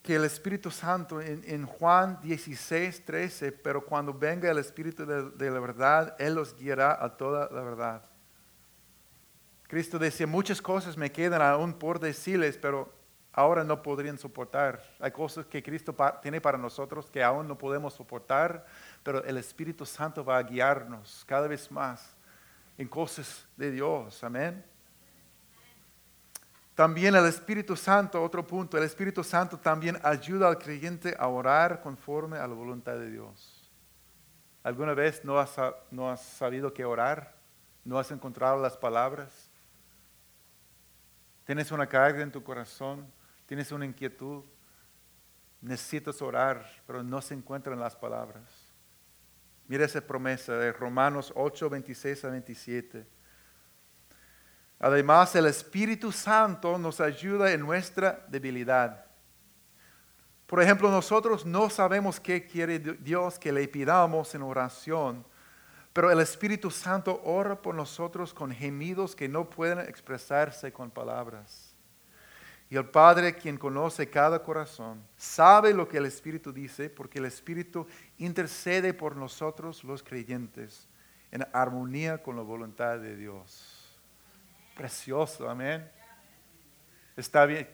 que el Espíritu Santo en, Juan 16, 13, pero cuando venga el Espíritu de la verdad, Él los guiará a toda la verdad. Cristo decía, muchas cosas me quedan aún por decirles, pero ahora no podrían soportar. Hay cosas que Cristo tiene para nosotros que aún no podemos soportar, pero el Espíritu Santo va a guiarnos cada vez más en cosas de Dios. Amén. También el Espíritu Santo, otro punto, el Espíritu Santo también ayuda al creyente a orar conforme a la voluntad de Dios. ¿Alguna vez no has, no has sabido qué orar? ¿No has encontrado las palabras? Tienes una carga en tu corazón, tienes una inquietud, necesitas orar, pero no se encuentran las palabras. Mira esa promesa de Romanos 8, 26 a 27. Además, el Espíritu Santo nos ayuda en nuestra debilidad. Por ejemplo, nosotros no sabemos qué quiere Dios que le pidamos en oración, pero el Espíritu Santo ora por nosotros con gemidos que no pueden expresarse con palabras. Y el Padre, quien conoce cada corazón, sabe lo que el Espíritu dice, porque el Espíritu intercede por nosotros los creyentes en armonía con la voluntad de Dios. Precioso, amén. Está bien.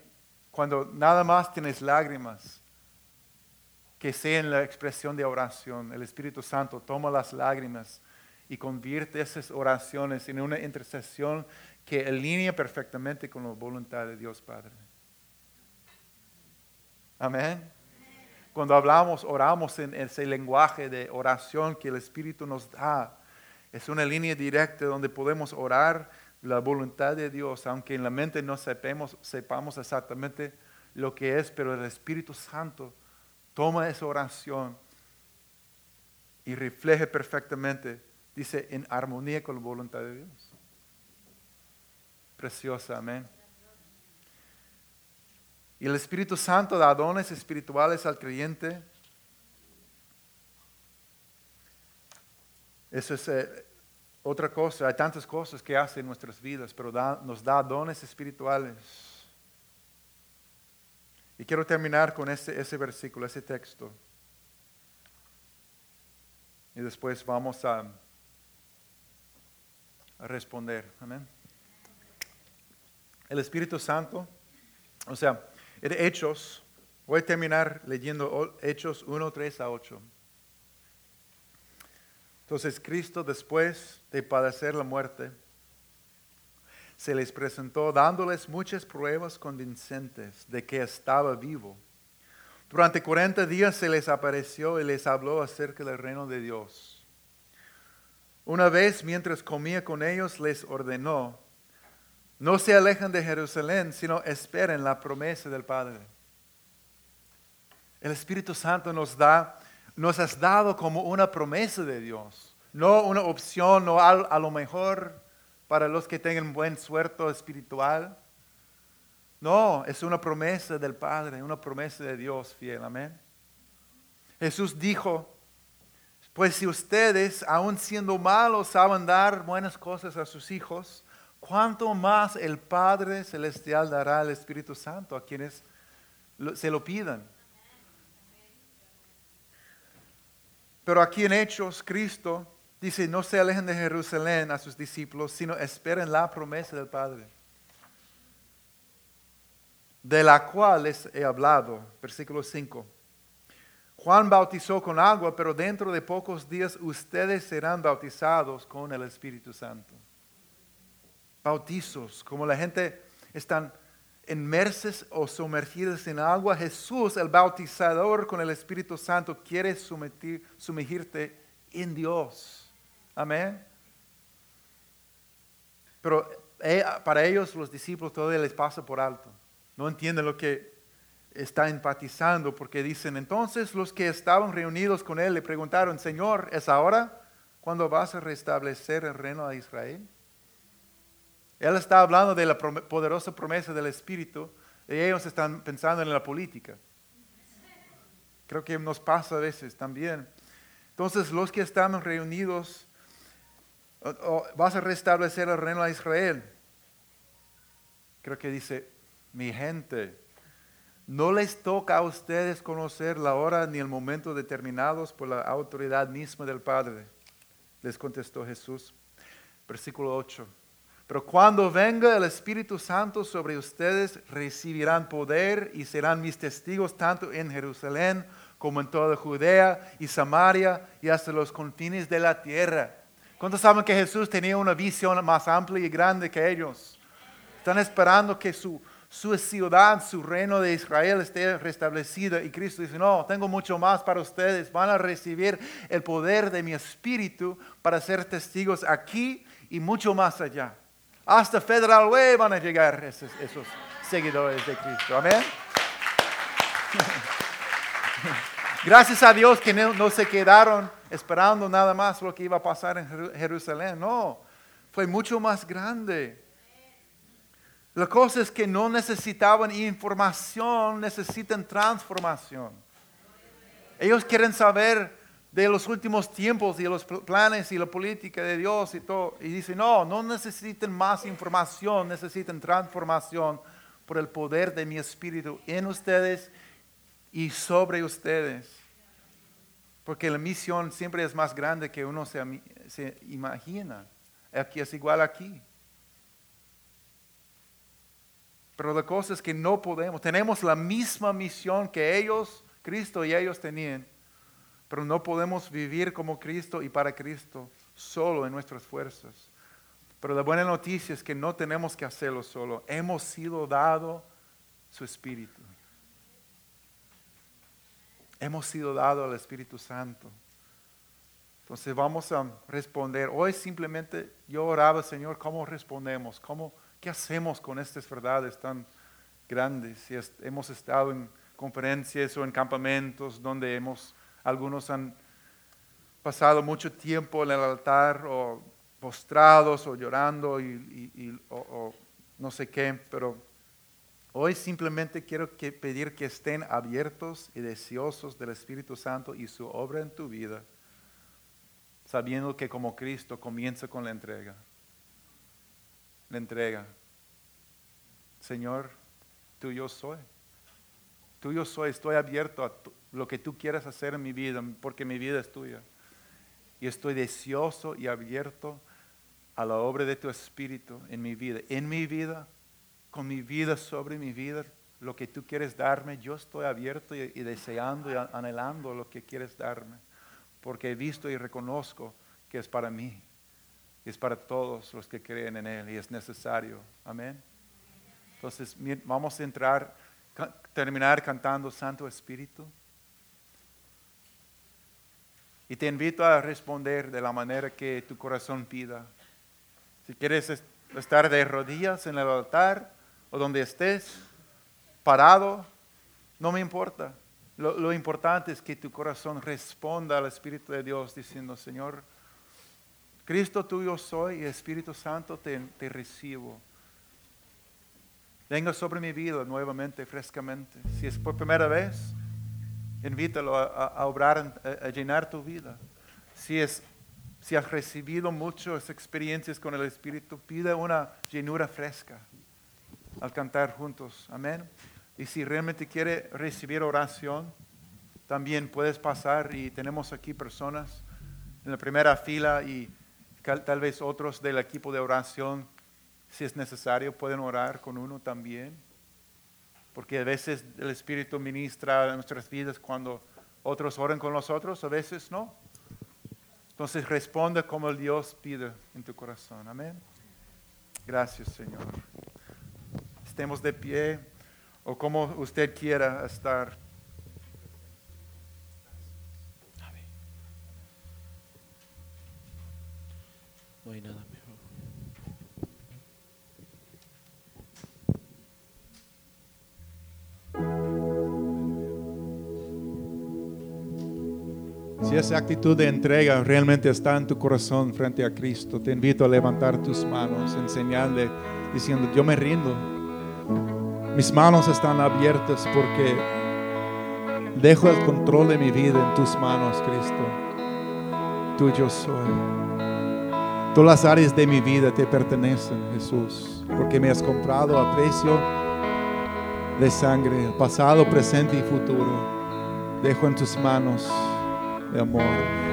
Cuando nada más tienes lágrimas, que sea en la expresión de oración, el Espíritu Santo toma las lágrimas y convierte esas oraciones en una intercesión que alinea perfectamente con la voluntad de Dios Padre. Amén. Cuando hablamos, oramos en ese lenguaje de oración que el Espíritu nos da. Es una línea directa donde podemos orar la voluntad de Dios, aunque en la mente no sepamos, sepamos exactamente lo que es, pero el Espíritu Santo toma esa oración y refleja perfectamente dice, en armonía con la voluntad de Dios. Preciosa, amén. Y el Espíritu Santo da dones espirituales al creyente. Eso es eh, otra cosa. Hay tantas cosas que hace en nuestras vidas, pero nos da dones espirituales. Y quiero terminar con ese, ese versículo, ese texto. Y después vamos a a responder. Amén. El Espíritu Santo, o sea, en Hechos, voy a terminar leyendo Hechos 1, 3 a 8. Entonces Cristo después de padecer la muerte, se les presentó dándoles muchas pruebas convincentes de que estaba vivo. Durante 40 días se les apareció y les habló acerca del reino de Dios una vez mientras comía con ellos les ordenó, no se alejen de Jerusalén, sino esperen la promesa del Padre. El Espíritu Santo nos da, nos has dado como una promesa de Dios, no una opción, no a, lo mejor para los que tengan buen suerte espiritual. No, es una promesa del Padre, una promesa de Dios fiel. Amén. Jesús dijo, Pues si ustedes, aun siendo malos, saben dar buenas cosas a sus hijos, ¿cuánto más el Padre Celestial dará al Espíritu Santo a quienes se lo pidan? Pero aquí en Hechos, Cristo dice, no se alejen de Jerusalén a sus discípulos, sino esperen la promesa del Padre, de la cual les he hablado. Versículo 5. Juan bautizó con agua, pero dentro de pocos días ustedes serán bautizados con el Espíritu Santo. Bautizos, como la gente están inmersos o sumergidos en agua, Jesús, el bautizador con el Espíritu Santo, quiere sumergirte en Dios. Amén. Pero eh, para ellos, los discípulos, todavía les pasa por alto. No entienden lo que está empatizando porque dicen, entonces los que estaban reunidos con él le preguntaron, Señor, ¿es ahora cuando vas a restablecer el reino de Israel? Él está hablando de la poderosa promesa del Espíritu y ellos están pensando en la política. Creo que nos pasa a veces también. Entonces los que estamos reunidos, vas a restablecer el reino de Israel. Creo que dice, mi gente, no les toca a ustedes conocer la hora ni el momento determinados por la autoridad misma del Padre. Les contestó Jesús. Versículo 8. Pero cuando venga el Espíritu Santo sobre ustedes, recibirán poder y serán mis testigos tanto en Jerusalén como en toda Judea y Samaria y hasta los confines de la tierra. ¿Cuántos saben que Jesús tenía una visión más amplia y grande que ellos? Están esperando que su, su ciudad, su reino de Israel esté restablecido. Y Cristo dice, no, tengo mucho más para ustedes. Van a recibir el poder de mi espíritu para ser testigos aquí y mucho más allá. Hasta Federal Way van a llegar esos, seguidores de Cristo. Amén. Gracias a Dios que no, no, se quedaron esperando nada más lo que iba a pasar en Jerusalén. No, fue mucho más grande. La cosa es que no necesitaban información, necesitan transformación. Ellos quieren saber de los últimos tiempos y los planes y la política de Dios y todo. Y dicen, no, no necesitan más información, necesitan transformación por el poder de mi espíritu en ustedes y sobre ustedes. Porque la misión siempre es más grande que uno se, se imagina. Aquí es igual aquí. Pero la cosa es que no podemos, tenemos la misma misión que ellos, Cristo y ellos tenían, pero no podemos vivir como Cristo y para Cristo solo en nuestras fuerzas. Pero la buena noticia es que no tenemos que hacerlo solo, hemos sido dado su Espíritu. Hemos sido dado al Espíritu Santo. Entonces vamos a responder. Hoy simplemente yo oraba, Señor, ¿cómo respondemos? ¿Cómo ¿Qué hacemos con estas verdades tan grandes? Si hemos estado en conferencias o en campamentos donde hemos, algunos han pasado mucho tiempo en el altar o postrados o llorando y, o, no sé qué, pero hoy simplemente quiero pedir que estén abiertos y deseosos del Espíritu Santo y su obra en tu vida, sabiendo que como Cristo comienza con la entrega la entrega. Señor, tuyo soy. Tuyo soy, estoy abierto a lo que tú quieras hacer en mi vida, porque mi vida es tuya. Y estoy deseoso y abierto a la obra de tu Espíritu en mi vida. En mi vida, con mi vida sobre mi vida, lo que tú quieres darme, yo estoy abierto y deseando y anhelando lo que quieres darme, porque he visto y reconozco que es para mí es para todos los que creen en Él y es necesario. Amén. Entonces vamos a entrar, terminar cantando Santo Espíritu. Y te invito a responder de la manera que tu corazón pida. Si quieres estar de rodillas en el altar o donde estés, parado, no me importa. Lo, lo importante es que tu corazón responda al Espíritu de Dios diciendo, Señor, Cristo tuyo soy y Espíritu Santo te, recibo. Venga sobre mi vida nuevamente, frescamente. Si es por primera vez, invítalo a, obrar, a, llenar tu vida. Si, es, si has recibido muchas experiencias con el Espíritu, pide una llenura fresca al cantar juntos. Amén. Y si realmente quiere recibir oración, también puedes pasar y tenemos aquí personas en la primera fila y tal vez otros del equipo de oración, si es necesario, pueden orar con uno también. Porque a veces el Espíritu ministra nuestras vidas cuando otros oran con nosotros, a veces no. Entonces responde como el Dios pide en tu corazón. Amén. Gracias, Señor. Estemos de pie o como usted quiera estar. No hay nada mejor. Si esa actitud de entrega realmente está en tu corazón frente a Cristo, te invito a levantar tus manos en diciendo, yo me rindo. Mis manos están abiertas porque dejo el control de mi vida en tus manos, Cristo. Tuyo soy. Todas las áreas de mi vida te pertenecen, Jesús, porque me has comprado a precio de sangre, pasado, presente y futuro. Dejo en tus manos, mi amor.